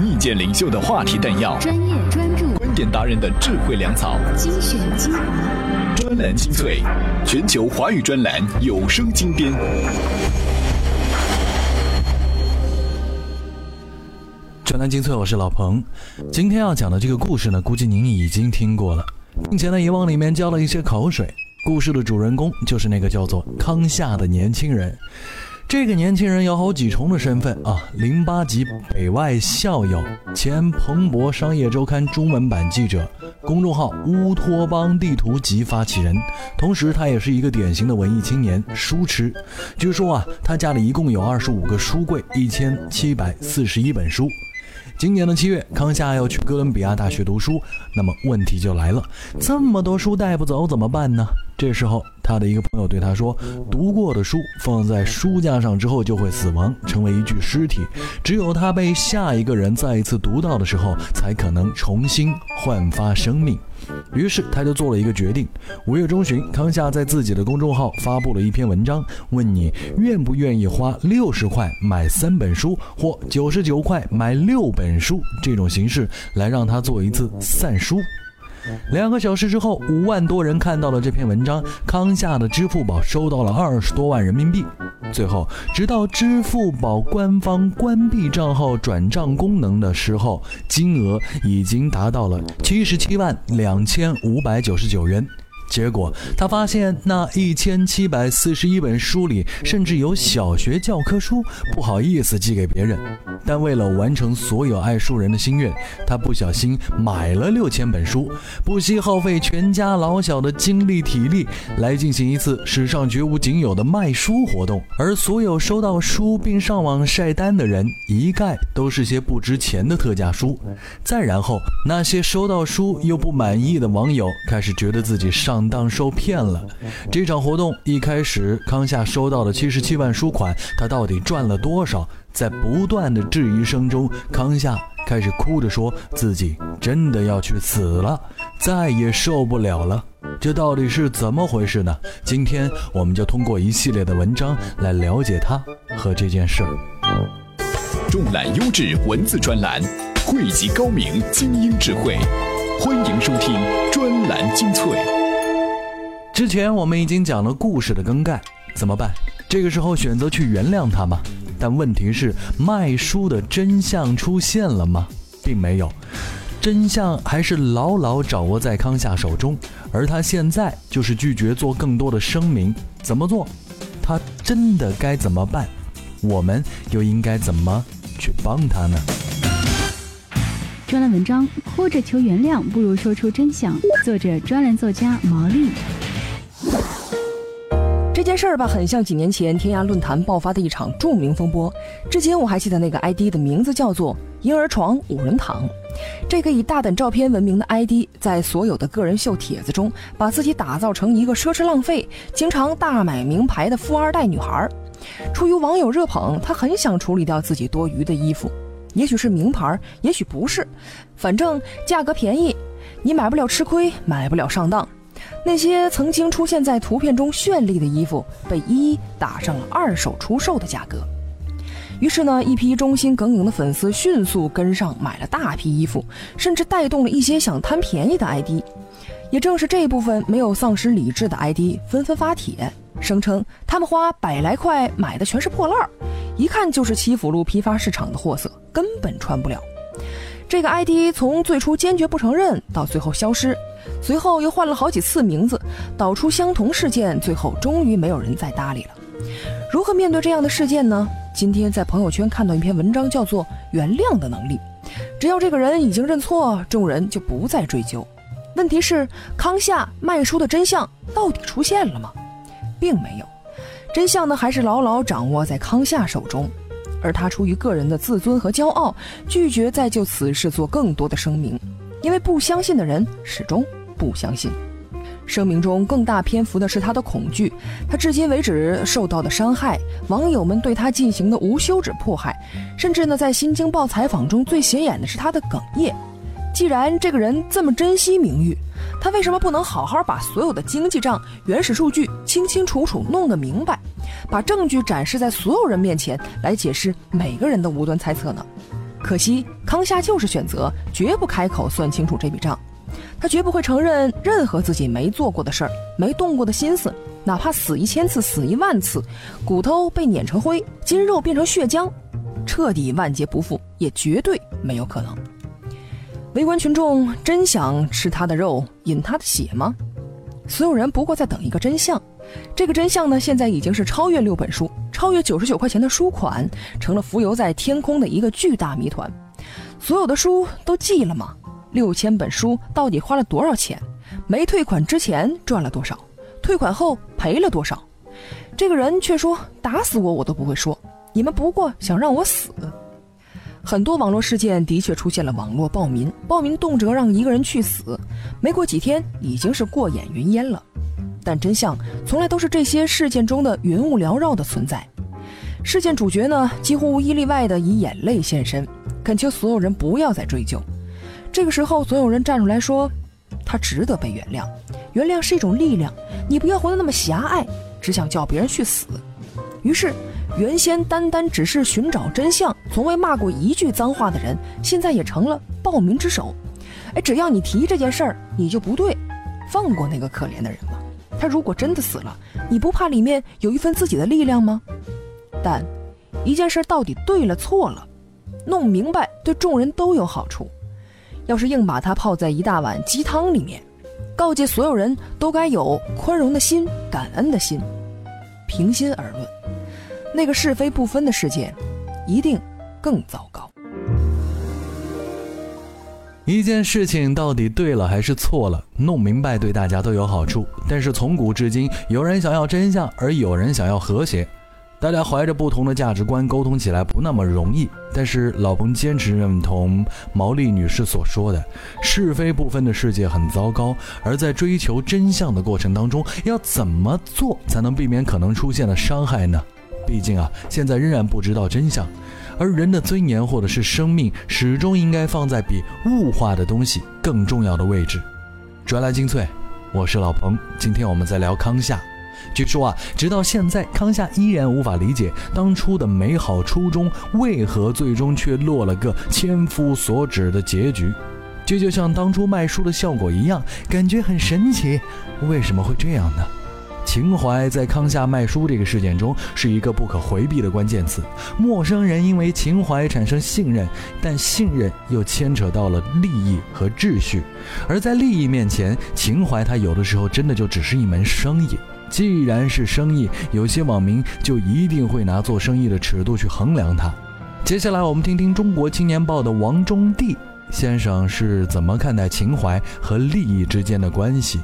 意见领袖的话题弹药，专业专注，观点达人的智慧粮草，精选精华，专栏精粹，全球华语专栏有声精编。专栏精粹，我是老彭。今天要讲的这个故事呢，估计您已经听过了，并且呢也往里面浇了一些口水。故事的主人公就是那个叫做康夏的年轻人。这个年轻人有好几重的身份啊，零八级北外校友，前彭博商业周刊中文版记者，公众号乌托邦地图集发起人，同时他也是一个典型的文艺青年，书痴。据说啊，他家里一共有二十五个书柜，一千七百四十一本书。今年的七月，康夏要去哥伦比亚大学读书，那么问题就来了，这么多书带不走怎么办呢？这时候，他的一个朋友对他说：“读过的书放在书架上之后就会死亡，成为一具尸体。只有他被下一个人再一次读到的时候，才可能重新焕发生命。”于是，他就做了一个决定。五月中旬，康夏在自己的公众号发布了一篇文章，问你愿不愿意花六十块买三本书，或九十九块买六本书这种形式来让他做一次散书。两个小时之后，五万多人看到了这篇文章。康夏的支付宝收到了二十多万人民币。最后，直到支付宝官方关闭账号转账功能的时候，金额已经达到了七十七万两千五百九十九元。结果他发现那一千七百四十一本书里，甚至有小学教科书，不好意思寄给别人。但为了完成所有爱书人的心愿，他不小心买了六千本书，不惜耗费全家老小的精力体力来进行一次史上绝无仅有的卖书活动。而所有收到书并上网晒单的人，一概都是些不值钱的特价书。再然后，那些收到书又不满意的网友开始觉得自己上。上当受骗了。这场活动一开始，康夏收到的七十七万书款，他到底赚了多少？在不断的质疑声中，康夏开始哭着说自己真的要去死了，再也受不了了。这到底是怎么回事呢？今天我们就通过一系列的文章来了解他和这件事儿。重览优质文字专栏，汇集高明精英智慧，欢迎收听专栏精粹。之前我们已经讲了故事的更改，怎么办？这个时候选择去原谅他吗？但问题是，卖书的真相出现了吗？并没有，真相还是牢牢掌握在康夏手中，而他现在就是拒绝做更多的声明。怎么做？他真的该怎么办？我们又应该怎么去帮他呢？专栏文章：哭着求原谅，不如说出真相。作者：专栏作家毛利。这件事儿吧，很像几年前天涯论坛爆发的一场著名风波。至今我还记得那个 ID 的名字叫做“婴儿床五人躺”。这个以大胆照片闻名的 ID，在所有的个人秀帖子中，把自己打造成一个奢侈浪费、经常大买名牌的富二代女孩。出于网友热捧，她很想处理掉自己多余的衣服，也许是名牌，也许不是，反正价格便宜，你买不了吃亏，买不了上当。那些曾经出现在图片中绚丽的衣服，被一一打上了二手出售的价格。于是呢，一批忠心耿耿的粉丝迅速跟上，买了大批衣服，甚至带动了一些想贪便宜的 ID。也正是这一部分没有丧失理智的 ID，纷纷发帖，声称他们花百来块买的全是破烂儿，一看就是七福路批发市场的货色，根本穿不了。这个 ID 从最初坚决不承认，到最后消失。随后又换了好几次名字，导出相同事件，最后终于没有人再搭理了。如何面对这样的事件呢？今天在朋友圈看到一篇文章，叫做《原谅的能力》。只要这个人已经认错，众人就不再追究。问题是，康夏卖书的真相到底出现了吗？并没有，真相呢还是牢牢掌握在康夏手中，而他出于个人的自尊和骄傲，拒绝再就此事做更多的声明，因为不相信的人始终。不相信，声明中更大篇幅的是他的恐惧，他至今为止受到的伤害，网友们对他进行的无休止迫害，甚至呢，在《新京报》采访中最显眼的是他的哽咽。既然这个人这么珍惜名誉，他为什么不能好好把所有的经济账、原始数据清清楚楚弄得明白，把证据展示在所有人面前，来解释每个人的无端猜测呢？可惜康夏就是选择绝不开口算清楚这笔账，他绝不会承认任何自己没做过的事儿、没动过的心思，哪怕死一千次、死一万次，骨头被碾成灰，筋肉变成血浆，彻底万劫不复也绝对没有可能。围观群众真想吃他的肉、饮他的血吗？所有人不过在等一个真相。这个真相呢，现在已经是超越六本书，超越九十九块钱的书款，成了浮游在天空的一个巨大谜团。所有的书都记了吗？六千本书到底花了多少钱？没退款之前赚了多少？退款后赔了多少？这个人却说：“打死我我都不会说，你们不过想让我死。”很多网络事件的确出现了网络暴民，暴民动辄让一个人去死，没过几天已经是过眼云烟了。但真相从来都是这些事件中的云雾缭绕的存在。事件主角呢，几乎无一例外的以眼泪现身，恳求所有人不要再追究。这个时候，总有人站出来说，他值得被原谅，原谅是一种力量，你不要活得那么狭隘，只想叫别人去死。于是，原先单单只是寻找真相，从未骂过一句脏话的人，现在也成了暴民之首。哎，只要你提这件事儿，你就不对，放过那个可怜的人吧。他如果真的死了，你不怕里面有一份自己的力量吗？但一件事到底对了错了，弄明白对众人都有好处。要是硬把它泡在一大碗鸡汤里面，告诫所有人都该有宽容的心、感恩的心。平心而论，那个是非不分的世界，一定更糟糕。一件事情到底对了还是错了，弄明白对大家都有好处。但是从古至今，有人想要真相，而有人想要和谐。大家怀着不同的价值观沟通起来不那么容易。但是老彭坚持认同毛利女士所说的，是非不分的世界很糟糕。而在追求真相的过程当中，要怎么做才能避免可能出现的伤害呢？毕竟啊，现在仍然不知道真相。而人的尊严或者是生命，始终应该放在比物化的东西更重要的位置。专栏精粹，我是老彭，今天我们在聊康夏。据说啊，直到现在，康夏依然无法理解当初的美好初衷，为何最终却落了个千夫所指的结局。这就像当初卖书的效果一样，感觉很神奇。为什么会这样呢？情怀在康夏卖书这个事件中是一个不可回避的关键词。陌生人因为情怀产生信任，但信任又牵扯到了利益和秩序。而在利益面前，情怀它有的时候真的就只是一门生意。既然是生意，有些网民就一定会拿做生意的尺度去衡量它。接下来我们听听《中国青年报》的王中帝先生是怎么看待情怀和利益之间的关系。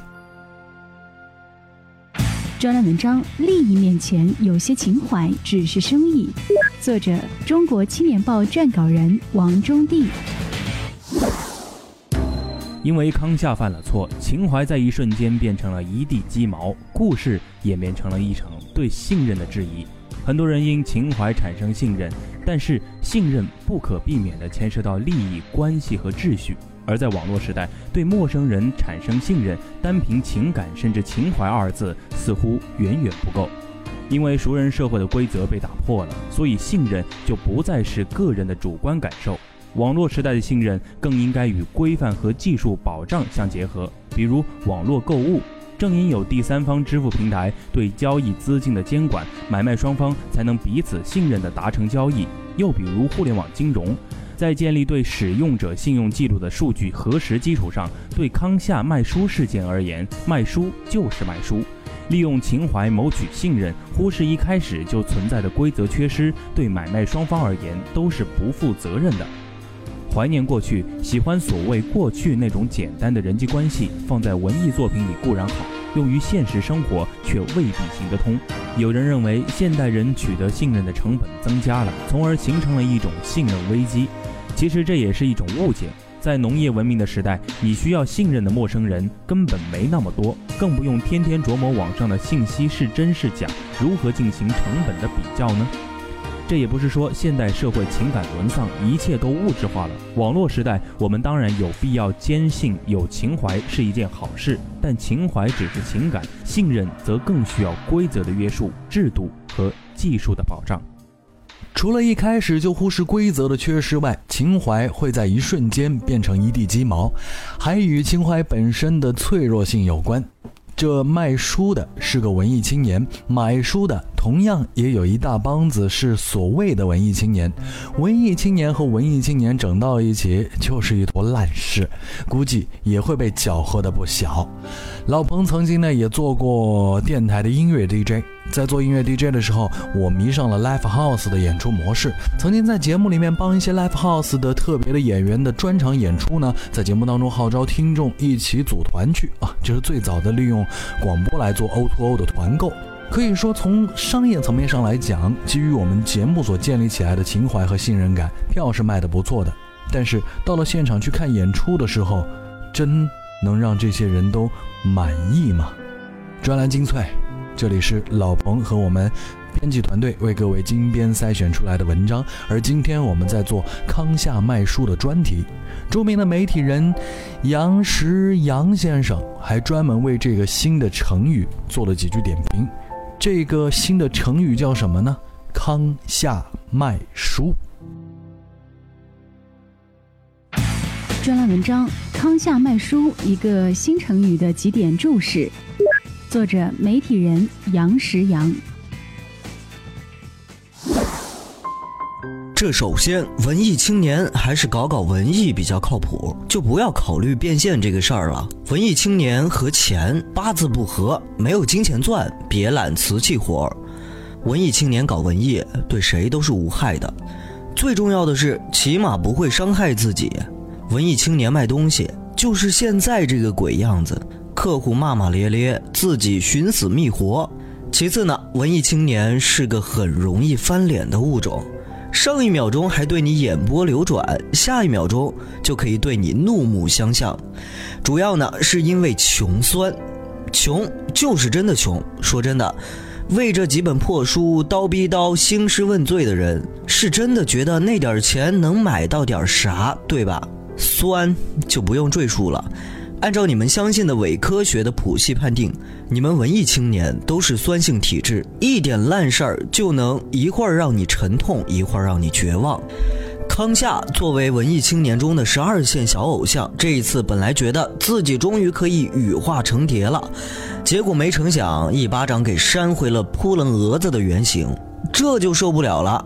专栏文章：利益面前，有些情怀只是生意。作者：中国青年报撰稿人王中帝。因为康夏犯了错，情怀在一瞬间变成了一地鸡毛，故事演变成了一场对信任的质疑。很多人因情怀产生信任，但是信任不可避免地牵涉到利益关系和秩序。而在网络时代，对陌生人产生信任，单凭情感甚至情怀二字似乎远远不够。因为熟人社会的规则被打破了，所以信任就不再是个人的主观感受。网络时代的信任更应该与规范和技术保障相结合。比如网络购物，正因有第三方支付平台对交易资金的监管，买卖双方才能彼此信任地达成交易。又比如互联网金融。在建立对使用者信用记录的数据核实基础上，对康夏卖书事件而言，卖书就是卖书。利用情怀谋取信任，忽视一开始就存在的规则缺失，对买卖双方而言都是不负责任的。怀念过去，喜欢所谓过去那种简单的人际关系，放在文艺作品里固然好。用于现实生活却未必行得通。有人认为现代人取得信任的成本增加了，从而形成了一种信任危机。其实这也是一种误解。在农业文明的时代，你需要信任的陌生人根本没那么多，更不用天天琢磨网上的信息是真是假，如何进行成本的比较呢？这也不是说现代社会情感沦丧，一切都物质化了。网络时代，我们当然有必要坚信有情怀是一件好事，但情怀只是情感，信任则更需要规则的约束、制度和技术的保障。除了一开始就忽视规则的缺失外，情怀会在一瞬间变成一地鸡毛，还与情怀本身的脆弱性有关。这卖书的是个文艺青年，买书的同样也有一大帮子是所谓的文艺青年。文艺青年和文艺青年整到一起就是一坨烂事，估计也会被搅和的不小。老彭曾经呢也做过电台的音乐 DJ，在做音乐 DJ 的时候，我迷上了 Live House 的演出模式。曾经在节目里面帮一些 Live House 的特别的演员的专场演出呢，在节目当中号召听众一起组团去啊，就是最早的利用。广播来做 O2O 的团购，可以说从商业层面上来讲，基于我们节目所建立起来的情怀和信任感，票是卖的不错的。但是到了现场去看演出的时候，真能让这些人都满意吗？专栏精粹，这里是老彭和我们。编辑团队为各位精编筛选出来的文章，而今天我们在做康夏卖书的专题。著名的媒体人杨石杨先生还专门为这个新的成语做了几句点评。这个新的成语叫什么呢？康夏卖书。专栏文章《康夏卖书》一个新成语的几点注释，作者媒体人杨石阳。这首先，文艺青年还是搞搞文艺比较靠谱，就不要考虑变现这个事儿了。文艺青年和钱八字不合，没有金钱钻，别揽瓷器活儿。文艺青年搞文艺，对谁都是无害的。最重要的是，起码不会伤害自己。文艺青年卖东西，就是现在这个鬼样子，客户骂骂咧咧，自己寻死觅活。其次呢，文艺青年是个很容易翻脸的物种。上一秒钟还对你眼波流转，下一秒钟就可以对你怒目相向。主要呢是因为穷酸，穷就是真的穷。说真的，为这几本破书叨逼叨、兴师问罪的人，是真的觉得那点钱能买到点啥，对吧？酸就不用赘述了。按照你们相信的伪科学的谱系判定，你们文艺青年都是酸性体质，一点烂事儿就能一会儿让你沉痛，一会儿让你绝望。康夏作为文艺青年中的十二线小偶像，这一次本来觉得自己终于可以羽化成蝶了，结果没成想一巴掌给扇回了扑棱蛾子的原型，这就受不了了。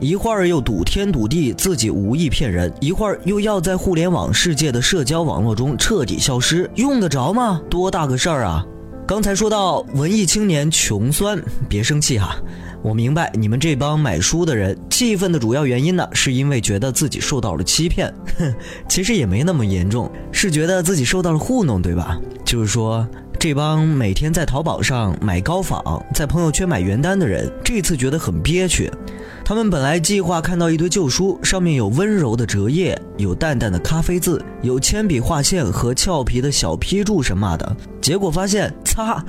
一会儿又赌天赌地，自己无意骗人；一会儿又要在互联网世界的社交网络中彻底消失，用得着吗？多大个事儿啊！刚才说到文艺青年穷酸，别生气哈，我明白你们这帮买书的人气愤的主要原因呢，是因为觉得自己受到了欺骗。哼，其实也没那么严重，是觉得自己受到了糊弄，对吧？就是说。这帮每天在淘宝上买高仿，在朋友圈买原单的人，这次觉得很憋屈。他们本来计划看到一堆旧书，上面有温柔的折页，有淡淡的咖啡字，有铅笔划线和俏皮的小批注什么的，结果发现，擦，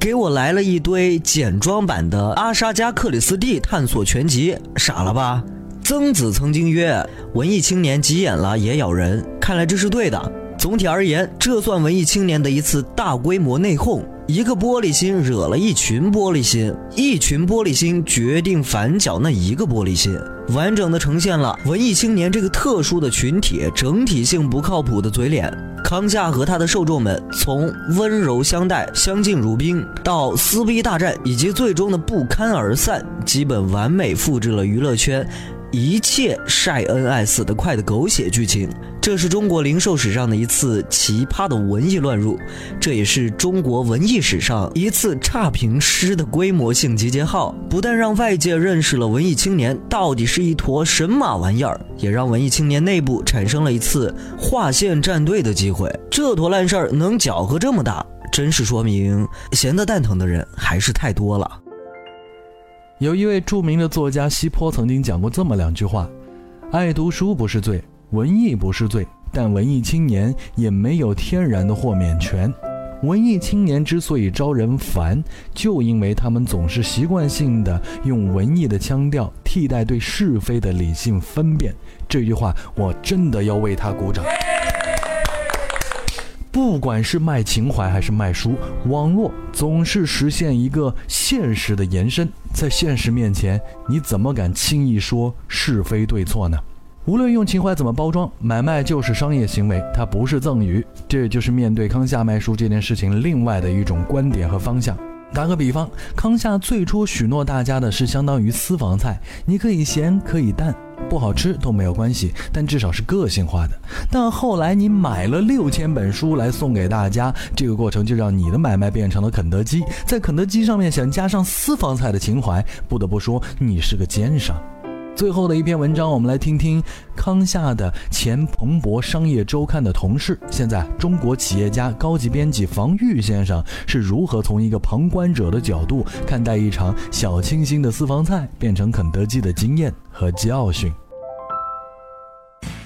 给我来了一堆简装版的《阿沙加克里斯蒂探索全集》，傻了吧？曾子曾经曰：“文艺青年急眼了也咬人。”看来这是对的。总体而言，这算文艺青年的一次大规模内讧。一个玻璃心惹了一群玻璃心，一群玻璃心决定反搅那一个玻璃心，完整的呈现了文艺青年这个特殊的群体整体性不靠谱的嘴脸。康夏和他的受众们从温柔相待、相敬如宾，到撕逼大战，以及最终的不堪而散，基本完美复制了娱乐圈。一切晒恩爱死得快的狗血剧情，这是中国零售史上的一次奇葩的文艺乱入，这也是中国文艺史上一次差评师的规模性集结号。不但让外界认识了文艺青年到底是一坨神马玩意儿，也让文艺青年内部产生了一次划线站队的机会。这坨烂事儿能搅和这么大，真是说明闲得蛋疼的人还是太多了。有一位著名的作家西坡曾经讲过这么两句话：爱读书不是罪，文艺不是罪，但文艺青年也没有天然的豁免权。文艺青年之所以招人烦，就因为他们总是习惯性的用文艺的腔调替代对是非的理性分辨。这句话我真的要为他鼓掌。不管是卖情怀还是卖书，网络总是实现一个现实的延伸。在现实面前，你怎么敢轻易说是非对错呢？无论用情怀怎么包装，买卖就是商业行为，它不是赠与。这就是面对康夏卖书这件事情另外的一种观点和方向。打个比方，康夏最初许诺大家的是相当于私房菜，你可以咸，可以淡。不好吃都没有关系，但至少是个性化的。但后来你买了六千本书来送给大家，这个过程就让你的买卖变成了肯德基。在肯德基上面想加上私房菜的情怀，不得不说你是个奸商。最后的一篇文章，我们来听听康夏的前彭博商业周刊的同事，现在中国企业家高级编辑房玉先生是如何从一个旁观者的角度看待一场小清新的私房菜变成肯德基的经验和教训。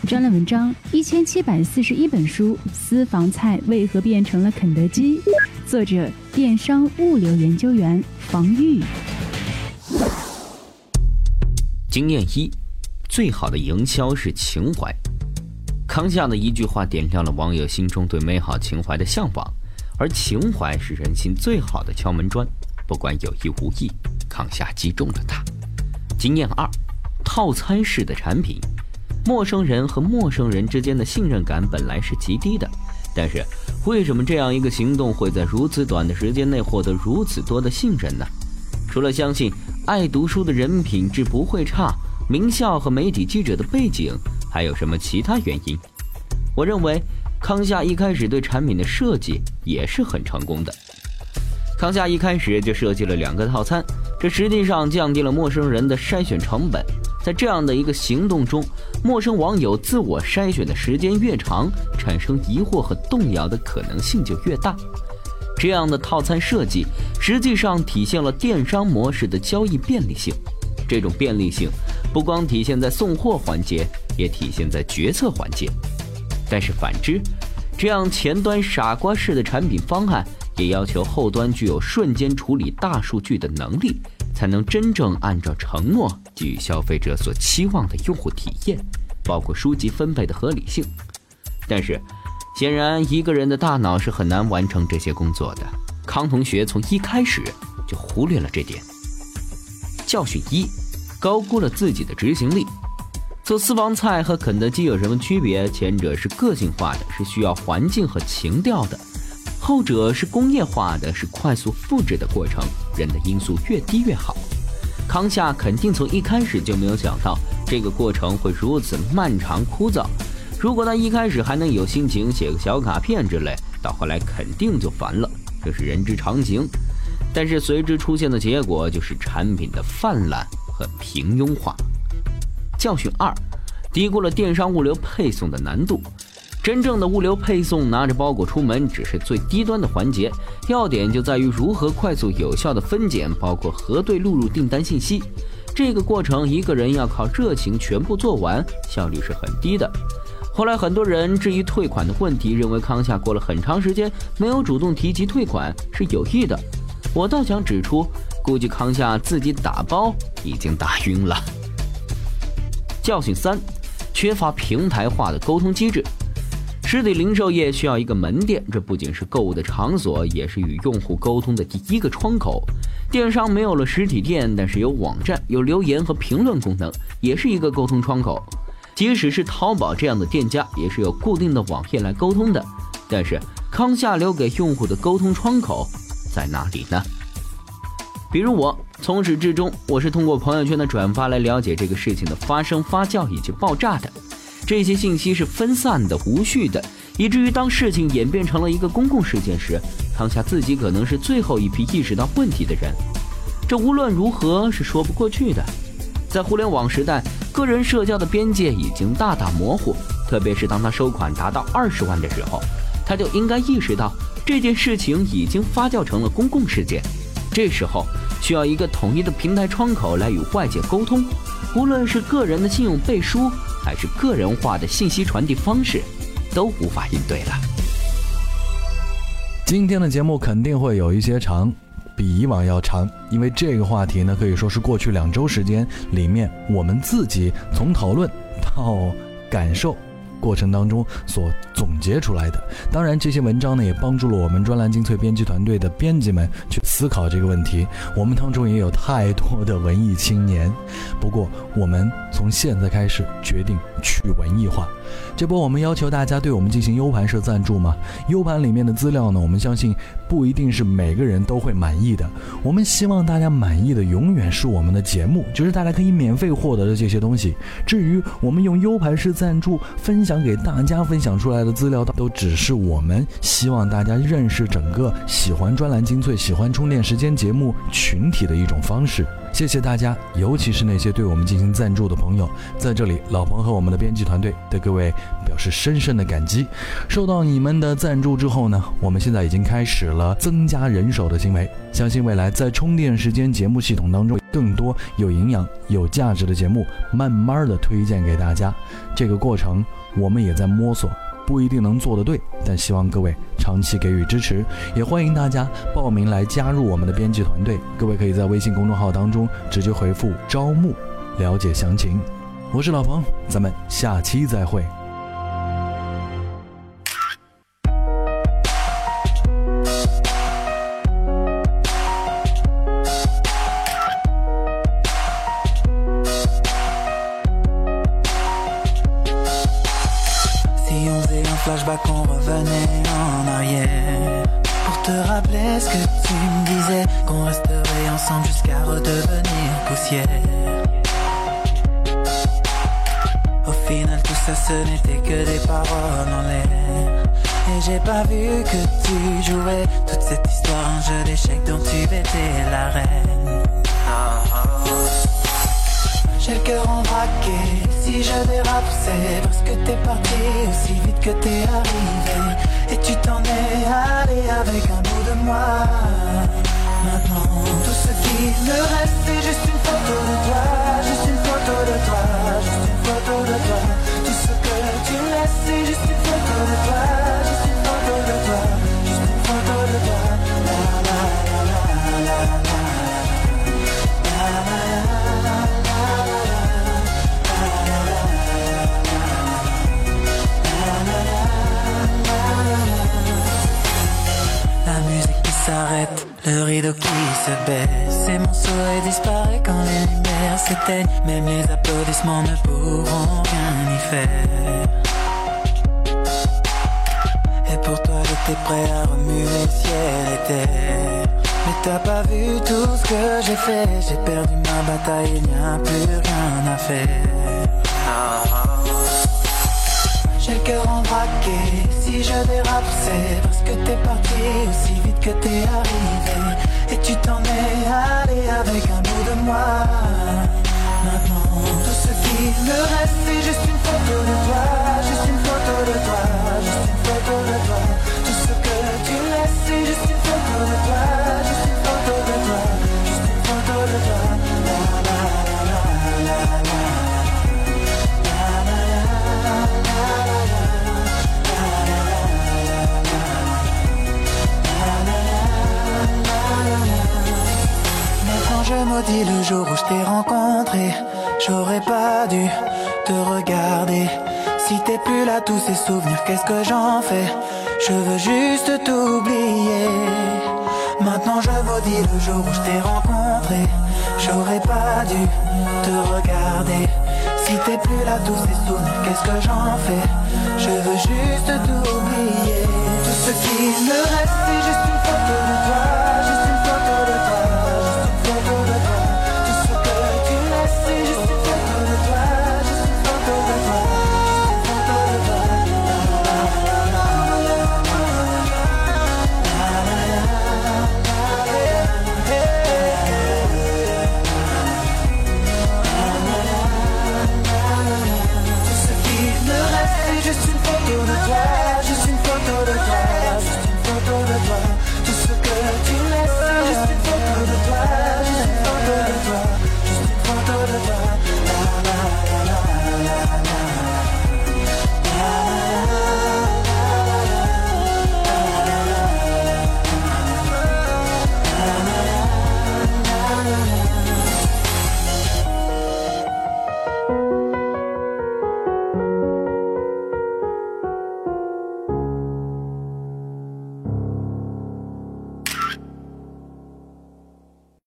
专栏文章：一千七百四十一本书，私房菜为何变成了肯德基？作者：电商物流研究员房玉。经验一：最好的营销是情怀。康夏的一句话点亮了网友心中对美好情怀的向往，而情怀是人心最好的敲门砖。不管有意无意，康夏击中了他。经验二：套餐式的产品。陌生人和陌生人之间的信任感本来是极低的，但是为什么这样一个行动会在如此短的时间内获得如此多的信任呢？除了相信。爱读书的人品质不会差，名校和媒体记者的背景，还有什么其他原因？我认为康夏一开始对产品的设计也是很成功的。康夏一开始就设计了两个套餐，这实际上降低了陌生人的筛选成本。在这样的一个行动中，陌生网友自我筛选的时间越长，产生疑惑和动摇的可能性就越大。这样的套餐设计，实际上体现了电商模式的交易便利性。这种便利性，不光体现在送货环节，也体现在决策环节。但是反之，这样前端傻瓜式的产品方案，也要求后端具有瞬间处理大数据的能力，才能真正按照承诺给予消费者所期望的用户体验，包括书籍分配的合理性。但是。显然，一个人的大脑是很难完成这些工作的。康同学从一开始就忽略了这点。教训一：高估了自己的执行力。做私房菜和肯德基有什么区别？前者是个性化的，是需要环境和情调的；后者是工业化的，是快速复制的过程，人的因素越低越好。康夏肯定从一开始就没有想到这个过程会如此漫长枯燥。如果他一开始还能有心情写个小卡片之类，到后来肯定就烦了，这是人之常情。但是随之出现的结果就是产品的泛滥和平庸化。教训二：低估了电商物流配送的难度。真正的物流配送，拿着包裹出门只是最低端的环节，要点就在于如何快速有效的分拣，包括核对录入订单信息。这个过程一个人要靠热情全部做完，效率是很低的。后来很多人质疑退款的问题，认为康夏过了很长时间没有主动提及退款是有意的。我倒想指出，估计康夏自己打包已经打晕了。教训三：缺乏平台化的沟通机制。实体零售业需要一个门店，这不仅是购物的场所，也是与用户沟通的第一个窗口。电商没有了实体店，但是有网站、有留言和评论功能，也是一个沟通窗口。即使是淘宝这样的店家，也是有固定的网页来沟通的。但是康夏留给用户的沟通窗口在哪里呢？比如我从始至终，我是通过朋友圈的转发来了解这个事情的发生、发酵以及爆炸的。这些信息是分散的、无序的，以至于当事情演变成了一个公共事件时，康夏自己可能是最后一批意识到问题的人。这无论如何是说不过去的。在互联网时代。个人社交的边界已经大大模糊，特别是当他收款达到二十万的时候，他就应该意识到这件事情已经发酵成了公共事件。这时候需要一个统一的平台窗口来与外界沟通，无论是个人的信用背书，还是个人化的信息传递方式，都无法应对了。今天的节目肯定会有一些长。比以往要长，因为这个话题呢，可以说是过去两周时间里面，我们自己从讨论到感受过程当中所总结出来的。当然，这些文章呢也帮助了我们专栏精粹编辑团队的编辑们去思考这个问题。我们当中也有太多的文艺青年，不过我们从现在开始决定去文艺化。这波我们要求大家对我们进行 U 盘式赞助吗？U 盘里面的资料呢，我们相信不一定是每个人都会满意的。我们希望大家满意的永远是我们的节目，就是大家可以免费获得的这些东西。至于我们用 U 盘式赞助分享给大家分享出来的资料，都只是我们希望大家认识整个喜欢专栏精粹、喜欢充电时间节目群体的一种方式。谢谢大家，尤其是那些对我们进行赞助的朋友，在这里，老彭和我们的编辑团队对各位表示深深的感激。受到你们的赞助之后呢，我们现在已经开始了增加人手的行为，相信未来在充电时间节目系统当中，更多有营养、有价值的节目，慢慢的推荐给大家。这个过程我们也在摸索。不一定能做得对，但希望各位长期给予支持，也欢迎大家报名来加入我们的编辑团队。各位可以在微信公众号当中直接回复“招募”了解详情。我是老彭，咱们下期再会。T'es arrivé Et tu t'en es allé avec un bout de moi. Maintenant tout ce qui me reste c'est juste une photo. de toi le rideau qui se baisse Et mon souhait disparaît quand les lumières s'éteignent. Même les applaudissements ne pourront rien y faire. Et pour toi j'étais prêt à remuer ciel et terre. Mais t'as pas vu tout ce que j'ai fait? J'ai perdu ma bataille, il n'y a plus rien à faire j'ai le cœur en braqué, si je dérape c'est parce que t'es parti aussi vite que t'es arrivé. Et tu t'en es allé avec un bout de moi. Maintenant tout ce qui me reste c'est juste une photo de toi. Juste une photo de toi, juste une photo de toi. Tout ce que tu laisses c'est juste une photo de toi je maudis le jour où je t'ai rencontré. J'aurais pas dû te regarder. Si t'es plus là, tous ces souvenirs, qu'est-ce que j'en fais? Je veux juste t'oublier. Maintenant je maudis le jour où je t'ai rencontré. J'aurais pas dû te regarder. Si t'es plus là, tous ces souvenirs, qu'est-ce que j'en fais? Je veux juste t'oublier. Tout ce qui me reste, c'est juste une